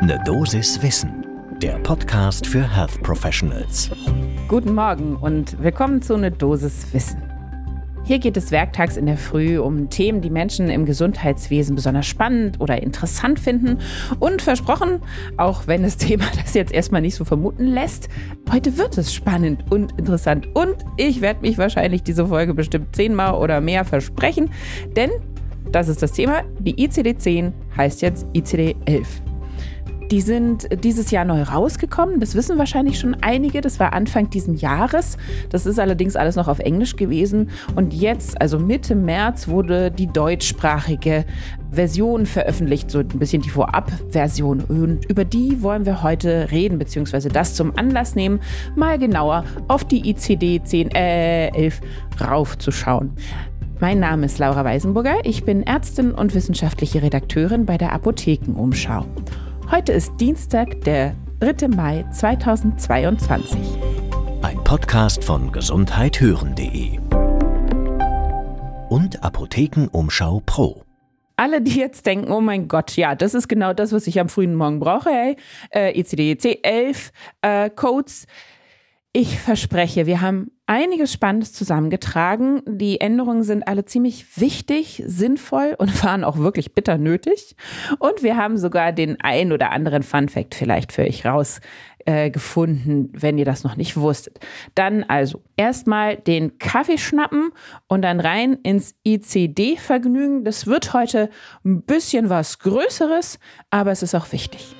Ne Dosis Wissen, der Podcast für Health Professionals. Guten Morgen und willkommen zu Ne Dosis Wissen. Hier geht es werktags in der Früh um Themen, die Menschen im Gesundheitswesen besonders spannend oder interessant finden. Und versprochen, auch wenn das Thema das jetzt erstmal nicht so vermuten lässt, heute wird es spannend und interessant. Und ich werde mich wahrscheinlich diese Folge bestimmt zehnmal oder mehr versprechen, denn das ist das Thema. Die ICD-10 heißt jetzt ICD-11. Die sind dieses Jahr neu rausgekommen. Das wissen wahrscheinlich schon einige. Das war Anfang dieses Jahres. Das ist allerdings alles noch auf Englisch gewesen. Und jetzt, also Mitte März, wurde die deutschsprachige Version veröffentlicht, so ein bisschen die Vorab-Version. Und über die wollen wir heute reden, beziehungsweise das zum Anlass nehmen, mal genauer auf die ICD 10, äh, 11 raufzuschauen. Mein Name ist Laura Weisenburger. Ich bin Ärztin und wissenschaftliche Redakteurin bei der Apothekenumschau. Heute ist Dienstag, der 3. Mai 2022. Ein Podcast von gesundheithören.de und Apothekenumschau Pro. Alle, die jetzt denken, oh mein Gott, ja, das ist genau das, was ich am frühen Morgen brauche, hey, äh, ECDC 11 äh, Codes. Ich verspreche, wir haben einiges Spannendes zusammengetragen. Die Änderungen sind alle ziemlich wichtig, sinnvoll und waren auch wirklich bitter nötig. Und wir haben sogar den ein oder anderen Fun Fact vielleicht für euch rausgefunden, äh, wenn ihr das noch nicht wusstet. Dann also erstmal den Kaffee schnappen und dann rein ins ICD-Vergnügen. Das wird heute ein bisschen was Größeres, aber es ist auch wichtig.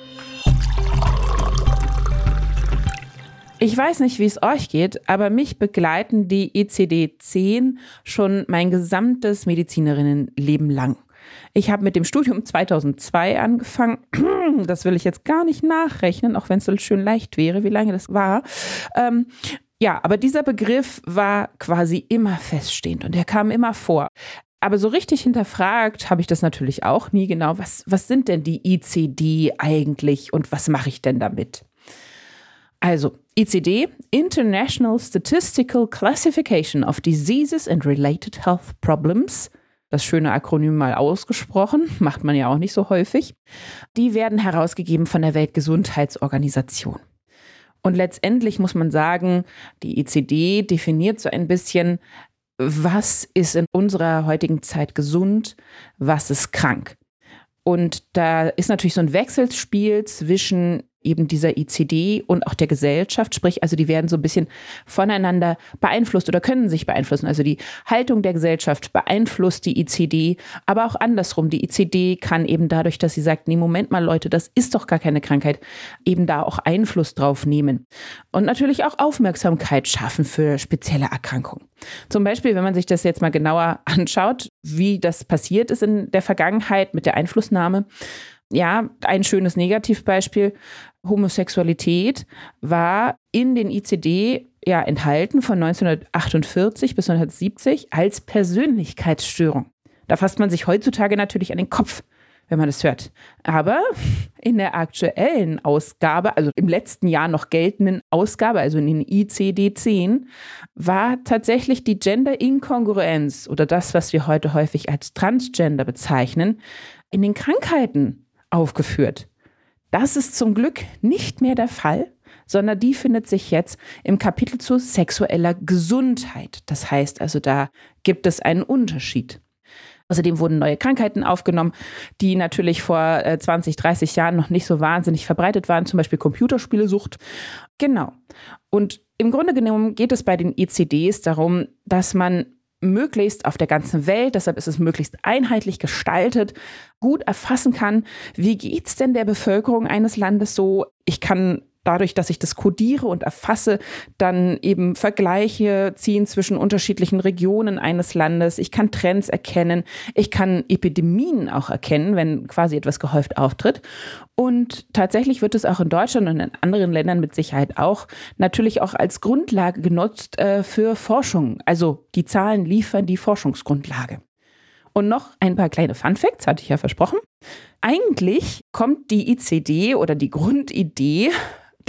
Ich weiß nicht, wie es euch geht, aber mich begleiten die ECD-10 schon mein gesamtes Medizinerinnenleben lang. Ich habe mit dem Studium 2002 angefangen. Das will ich jetzt gar nicht nachrechnen, auch wenn es so schön leicht wäre, wie lange das war. Ähm, ja, aber dieser Begriff war quasi immer feststehend und er kam immer vor. Aber so richtig hinterfragt habe ich das natürlich auch nie genau. Was, was sind denn die ICD eigentlich und was mache ich denn damit? Also, ICD, International Statistical Classification of Diseases and Related Health Problems. Das schöne Akronym mal ausgesprochen, macht man ja auch nicht so häufig. Die werden herausgegeben von der Weltgesundheitsorganisation. Und letztendlich muss man sagen, die ICD definiert so ein bisschen, was ist in unserer heutigen Zeit gesund, was ist krank. Und da ist natürlich so ein Wechselspiel zwischen eben dieser ICD und auch der Gesellschaft, sprich also die werden so ein bisschen voneinander beeinflusst oder können sich beeinflussen. Also die Haltung der Gesellschaft beeinflusst die ICD, aber auch andersrum. Die ICD kann eben dadurch, dass sie sagt, nee, Moment mal Leute, das ist doch gar keine Krankheit, eben da auch Einfluss drauf nehmen. Und natürlich auch Aufmerksamkeit schaffen für spezielle Erkrankungen. Zum Beispiel, wenn man sich das jetzt mal genauer anschaut, wie das passiert ist in der Vergangenheit mit der Einflussnahme, ja, ein schönes Negativbeispiel. Homosexualität war in den ICD ja enthalten von 1948 bis 1970 als Persönlichkeitsstörung. Da fasst man sich heutzutage natürlich an den Kopf, wenn man das hört. Aber in der aktuellen Ausgabe, also im letzten Jahr noch geltenden Ausgabe, also in den ICD-10, war tatsächlich die Gender-Inkongruenz oder das, was wir heute häufig als Transgender bezeichnen, in den Krankheiten aufgeführt. Das ist zum Glück nicht mehr der Fall, sondern die findet sich jetzt im Kapitel zu sexueller Gesundheit. Das heißt also, da gibt es einen Unterschied. Außerdem wurden neue Krankheiten aufgenommen, die natürlich vor 20, äh, 30 Jahren noch nicht so wahnsinnig verbreitet waren, zum Beispiel Computerspielesucht. Genau. Und im Grunde genommen geht es bei den ECDs darum, dass man möglichst auf der ganzen Welt, deshalb ist es möglichst einheitlich gestaltet, gut erfassen kann, wie geht es denn der Bevölkerung eines Landes so? Ich kann dadurch, dass ich das kodiere und erfasse, dann eben Vergleiche ziehen zwischen unterschiedlichen Regionen eines Landes. Ich kann Trends erkennen. Ich kann Epidemien auch erkennen, wenn quasi etwas gehäuft auftritt. Und tatsächlich wird es auch in Deutschland und in anderen Ländern mit Sicherheit auch natürlich auch als Grundlage genutzt äh, für Forschung. Also die Zahlen liefern die Forschungsgrundlage. Und noch ein paar kleine Fun Facts, hatte ich ja versprochen. Eigentlich kommt die ICD oder die Grundidee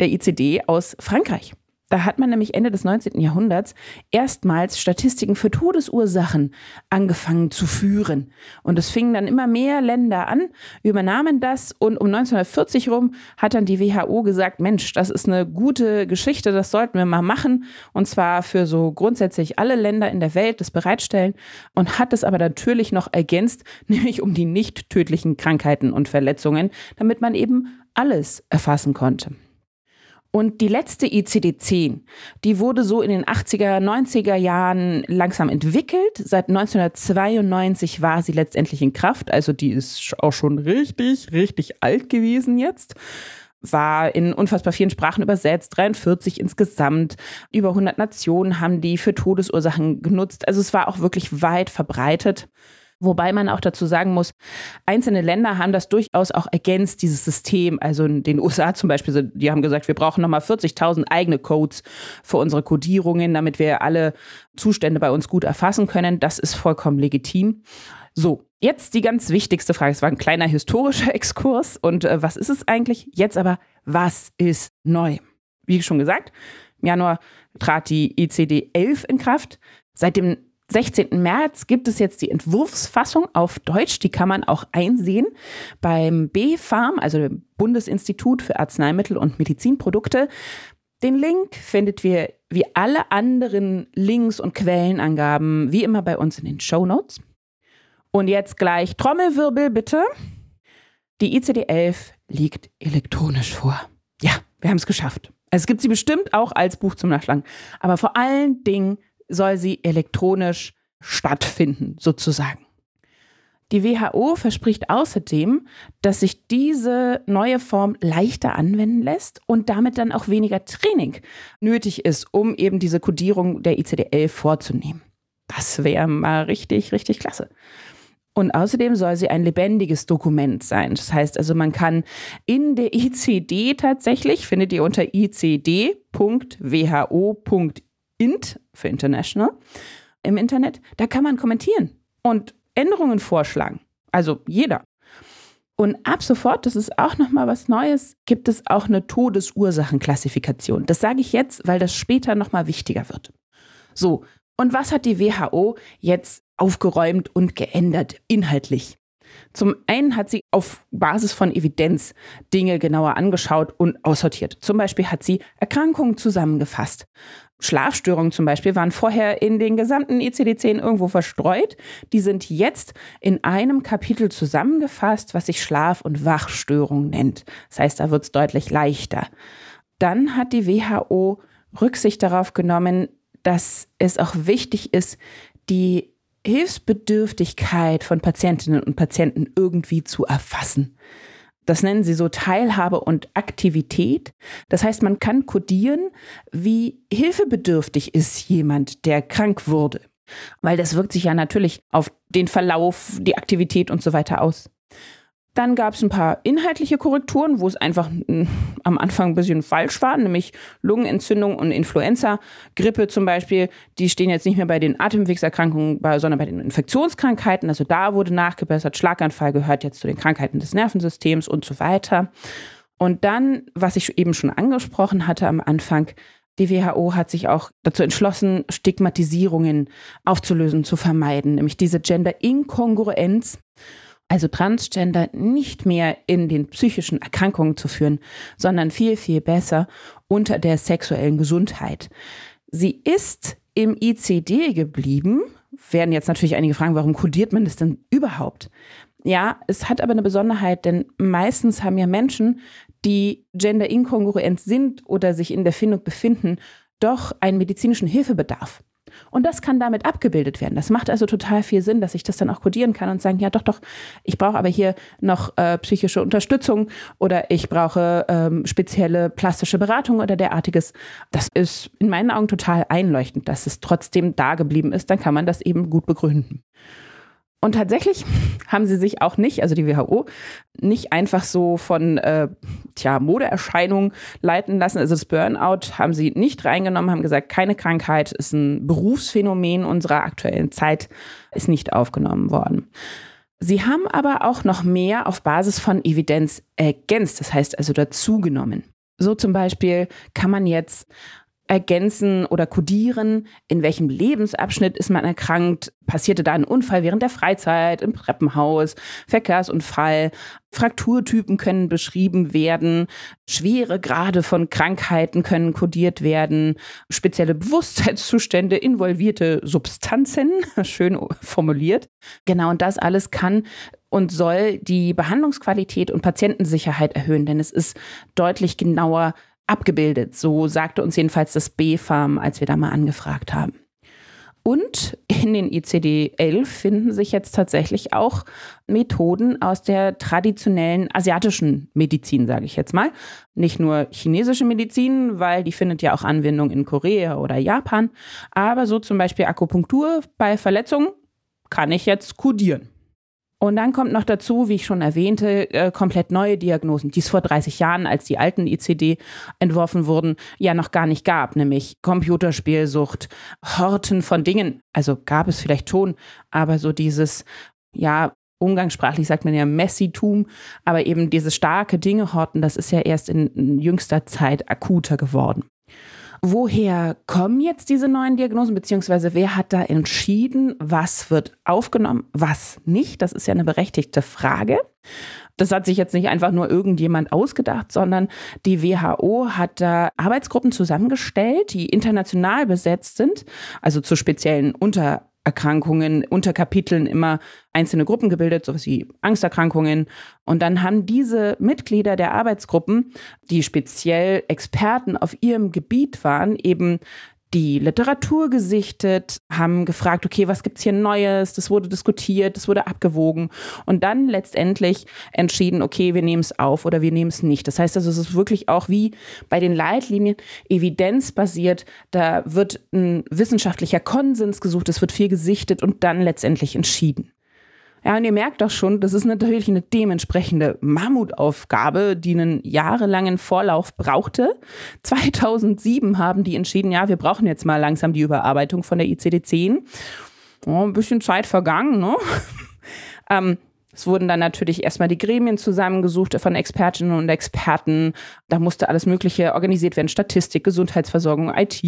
der ICD aus Frankreich. Da hat man nämlich Ende des 19. Jahrhunderts erstmals Statistiken für Todesursachen angefangen zu führen. Und es fingen dann immer mehr Länder an, übernahmen das und um 1940 rum hat dann die WHO gesagt, Mensch, das ist eine gute Geschichte, das sollten wir mal machen. Und zwar für so grundsätzlich alle Länder in der Welt das bereitstellen und hat es aber natürlich noch ergänzt, nämlich um die nicht tödlichen Krankheiten und Verletzungen, damit man eben alles erfassen konnte. Und die letzte ICD-10, die wurde so in den 80er, 90er Jahren langsam entwickelt. Seit 1992 war sie letztendlich in Kraft. Also die ist auch schon richtig, richtig alt gewesen jetzt. War in unfassbar vielen Sprachen übersetzt, 43 insgesamt. Über 100 Nationen haben die für Todesursachen genutzt. Also es war auch wirklich weit verbreitet. Wobei man auch dazu sagen muss, einzelne Länder haben das durchaus auch ergänzt, dieses System. Also in den USA zum Beispiel, die haben gesagt, wir brauchen nochmal 40.000 eigene Codes für unsere Codierungen, damit wir alle Zustände bei uns gut erfassen können. Das ist vollkommen legitim. So, jetzt die ganz wichtigste Frage. Es war ein kleiner historischer Exkurs. Und äh, was ist es eigentlich? Jetzt aber, was ist neu? Wie schon gesagt, im Januar trat die ICD 11 in Kraft. Seit dem 16. März gibt es jetzt die Entwurfsfassung auf Deutsch, die kann man auch einsehen beim BfArM, also dem Bundesinstitut für Arzneimittel und Medizinprodukte. Den Link findet ihr wie alle anderen Links und Quellenangaben wie immer bei uns in den Show Notes. Und jetzt gleich Trommelwirbel bitte. Die ICD-11 liegt elektronisch vor. Ja, wir haben es geschafft. Es gibt sie bestimmt auch als Buch zum Nachschlagen, aber vor allen Dingen soll sie elektronisch stattfinden, sozusagen. Die WHO verspricht außerdem, dass sich diese neue Form leichter anwenden lässt und damit dann auch weniger Training nötig ist, um eben diese Kodierung der ICD-11 vorzunehmen. Das wäre mal richtig, richtig klasse. Und außerdem soll sie ein lebendiges Dokument sein. Das heißt also, man kann in der ICD tatsächlich, findet ihr unter icd.who.info, int für international im Internet, da kann man kommentieren und Änderungen vorschlagen. Also jeder. Und ab sofort, das ist auch noch mal was Neues, gibt es auch eine Todesursachenklassifikation. Das sage ich jetzt, weil das später noch mal wichtiger wird. So, und was hat die WHO jetzt aufgeräumt und geändert inhaltlich? Zum einen hat sie auf Basis von Evidenz Dinge genauer angeschaut und aussortiert. Zum Beispiel hat sie Erkrankungen zusammengefasst. Schlafstörungen zum Beispiel waren vorher in den gesamten ICD-10 irgendwo verstreut. Die sind jetzt in einem Kapitel zusammengefasst, was sich Schlaf- und Wachstörung nennt. Das heißt, da wird es deutlich leichter. Dann hat die WHO Rücksicht darauf genommen, dass es auch wichtig ist, die Hilfsbedürftigkeit von Patientinnen und Patienten irgendwie zu erfassen. Das nennen sie so Teilhabe und Aktivität. Das heißt, man kann kodieren, wie hilfebedürftig ist jemand, der krank wurde. Weil das wirkt sich ja natürlich auf den Verlauf, die Aktivität und so weiter aus. Dann gab es ein paar inhaltliche Korrekturen, wo es einfach hm, am Anfang ein bisschen falsch war, nämlich Lungenentzündung und Influenza, Grippe zum Beispiel, die stehen jetzt nicht mehr bei den Atemwegserkrankungen, sondern bei den Infektionskrankheiten. Also da wurde nachgebessert, Schlaganfall gehört jetzt zu den Krankheiten des Nervensystems und so weiter. Und dann, was ich eben schon angesprochen hatte am Anfang, die WHO hat sich auch dazu entschlossen, Stigmatisierungen aufzulösen, zu vermeiden, nämlich diese Gender-Inkongruenz also Transgender nicht mehr in den psychischen Erkrankungen zu führen, sondern viel, viel besser unter der sexuellen Gesundheit. Sie ist im ICD geblieben. Werden jetzt natürlich einige fragen, warum kodiert man das denn überhaupt? Ja, es hat aber eine Besonderheit, denn meistens haben ja Menschen, die genderinkongruent sind oder sich in der Findung befinden, doch einen medizinischen Hilfebedarf. Und das kann damit abgebildet werden. Das macht also total viel Sinn, dass ich das dann auch kodieren kann und sagen, ja doch, doch, ich brauche aber hier noch äh, psychische Unterstützung oder ich brauche ähm, spezielle plastische Beratung oder derartiges. Das ist in meinen Augen total einleuchtend, dass es trotzdem da geblieben ist. Dann kann man das eben gut begründen. Und tatsächlich haben sie sich auch nicht, also die WHO, nicht einfach so von äh, tja, Modeerscheinungen leiten lassen. Also das Burnout haben sie nicht reingenommen, haben gesagt, keine Krankheit ist ein Berufsphänomen unserer aktuellen Zeit, ist nicht aufgenommen worden. Sie haben aber auch noch mehr auf Basis von Evidenz ergänzt, das heißt also dazugenommen. So zum Beispiel kann man jetzt ergänzen oder kodieren, in welchem Lebensabschnitt ist man erkrankt, passierte da ein Unfall während der Freizeit, im Treppenhaus, Verkehrsunfall, Frakturtypen können beschrieben werden, schwere Grade von Krankheiten können kodiert werden, spezielle Bewusstseinszustände, involvierte Substanzen, schön formuliert. Genau, und das alles kann und soll die Behandlungsqualität und Patientensicherheit erhöhen, denn es ist deutlich genauer abgebildet. So sagte uns jedenfalls das B-Farm, als wir da mal angefragt haben. Und in den ICD-11 finden sich jetzt tatsächlich auch Methoden aus der traditionellen asiatischen Medizin, sage ich jetzt mal. Nicht nur chinesische Medizin, weil die findet ja auch Anwendung in Korea oder Japan, aber so zum Beispiel Akupunktur bei Verletzungen kann ich jetzt kodieren. Und dann kommt noch dazu, wie ich schon erwähnte, äh, komplett neue Diagnosen, die es vor 30 Jahren, als die alten ICD entworfen wurden, ja noch gar nicht gab, nämlich Computerspielsucht, Horten von Dingen. Also gab es vielleicht schon, aber so dieses, ja, umgangssprachlich sagt man ja Messitum, aber eben dieses starke Dinge horten, das ist ja erst in jüngster Zeit akuter geworden. Woher kommen jetzt diese neuen Diagnosen, beziehungsweise wer hat da entschieden, was wird aufgenommen, was nicht? Das ist ja eine berechtigte Frage. Das hat sich jetzt nicht einfach nur irgendjemand ausgedacht, sondern die WHO hat da Arbeitsgruppen zusammengestellt, die international besetzt sind, also zu speziellen Unter Erkrankungen, unter Kapiteln immer einzelne Gruppen gebildet, sowas wie Angsterkrankungen. Und dann haben diese Mitglieder der Arbeitsgruppen, die speziell Experten auf ihrem Gebiet waren, eben die Literatur gesichtet, haben gefragt, okay, was gibt's hier Neues? Das wurde diskutiert, das wurde abgewogen und dann letztendlich entschieden, okay, wir nehmen es auf oder wir nehmen es nicht. Das heißt also, es ist wirklich auch wie bei den Leitlinien evidenzbasiert. Da wird ein wissenschaftlicher Konsens gesucht, es wird viel gesichtet und dann letztendlich entschieden. Ja, und ihr merkt doch schon, das ist natürlich eine dementsprechende Mammutaufgabe, die einen jahrelangen Vorlauf brauchte. 2007 haben die entschieden, ja, wir brauchen jetzt mal langsam die Überarbeitung von der ICD-10. Oh, ein bisschen Zeit vergangen, ne? ähm, es wurden dann natürlich erstmal die Gremien zusammengesucht von Expertinnen und Experten. Da musste alles Mögliche organisiert werden: Statistik, Gesundheitsversorgung, IT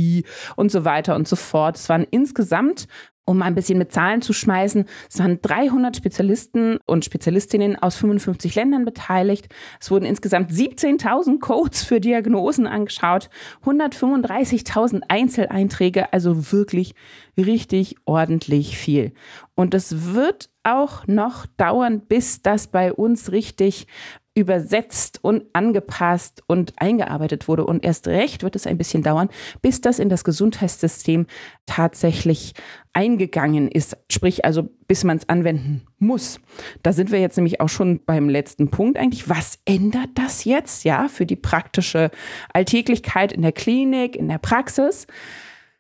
und so weiter und so fort. Es waren insgesamt um ein bisschen mit Zahlen zu schmeißen, es waren 300 Spezialisten und Spezialistinnen aus 55 Ländern beteiligt. Es wurden insgesamt 17.000 Codes für Diagnosen angeschaut, 135.000 Einzeleinträge, also wirklich richtig ordentlich viel. Und es wird auch noch dauern, bis das bei uns richtig übersetzt und angepasst und eingearbeitet wurde. Und erst recht wird es ein bisschen dauern, bis das in das Gesundheitssystem tatsächlich eingegangen ist. Sprich also, bis man es anwenden muss. Da sind wir jetzt nämlich auch schon beim letzten Punkt eigentlich. Was ändert das jetzt, ja, für die praktische Alltäglichkeit in der Klinik, in der Praxis?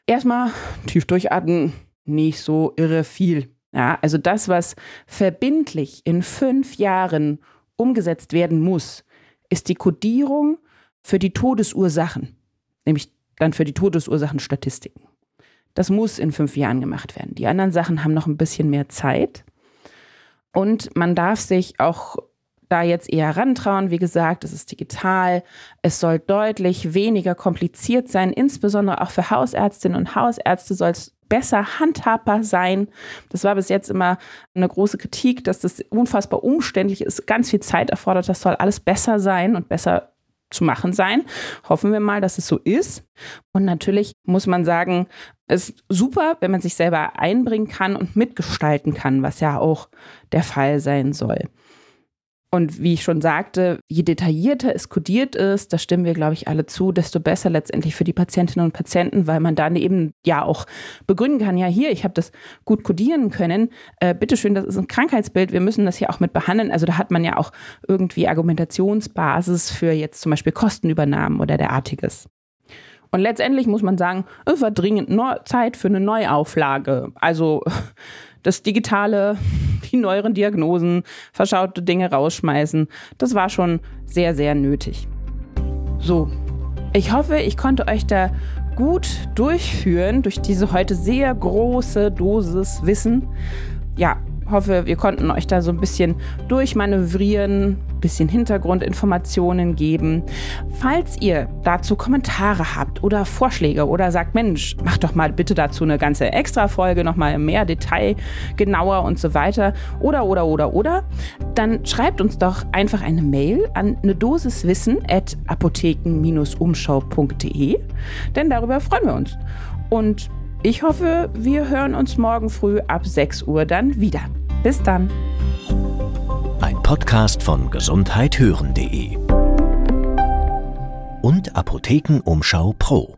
Erstmal tief durchatmen, nicht so irre viel. Ja, also das, was verbindlich in fünf Jahren umgesetzt werden muss, ist die Kodierung für die Todesursachen, nämlich dann für die Todesursachenstatistiken. Das muss in fünf Jahren gemacht werden. Die anderen Sachen haben noch ein bisschen mehr Zeit. Und man darf sich auch da jetzt eher rantrauen. Wie gesagt, es ist digital. Es soll deutlich weniger kompliziert sein. Insbesondere auch für Hausärztinnen und Hausärzte soll es besser handhabbar sein. Das war bis jetzt immer eine große Kritik, dass das unfassbar umständlich ist, ganz viel Zeit erfordert. Das soll alles besser sein und besser zu machen sein. Hoffen wir mal, dass es so ist. Und natürlich muss man sagen, es ist super, wenn man sich selber einbringen kann und mitgestalten kann, was ja auch der Fall sein soll. Und wie ich schon sagte, je detaillierter es kodiert ist, da stimmen wir, glaube ich, alle zu, desto besser letztendlich für die Patientinnen und Patienten, weil man dann eben ja auch begründen kann, ja hier, ich habe das gut kodieren können, äh, bitteschön, das ist ein Krankheitsbild, wir müssen das hier auch mit behandeln. Also da hat man ja auch irgendwie Argumentationsbasis für jetzt zum Beispiel Kostenübernahmen oder derartiges. Und letztendlich muss man sagen, es war dringend Zeit für eine Neuauflage. Also das Digitale, die neueren Diagnosen, verschaute Dinge rausschmeißen, das war schon sehr, sehr nötig. So, ich hoffe, ich konnte euch da gut durchführen durch diese heute sehr große Dosis Wissen. Ja, hoffe, wir konnten euch da so ein bisschen durchmanövrieren, bisschen Hintergrundinformationen geben. Falls ihr dazu Kommentare habt oder Vorschläge oder sagt, Mensch, macht doch mal bitte dazu eine ganze Extra-Folge, nochmal mehr Detail, genauer und so weiter. Oder, oder, oder, oder, dann schreibt uns doch einfach eine Mail an eine Dosis Wissen at apotheken-umschau.de, denn darüber freuen wir uns. Und ich hoffe, wir hören uns morgen früh ab 6 Uhr dann wieder. Bis dann. Ein Podcast von gesundheithören.de und Apothekenumschau Pro.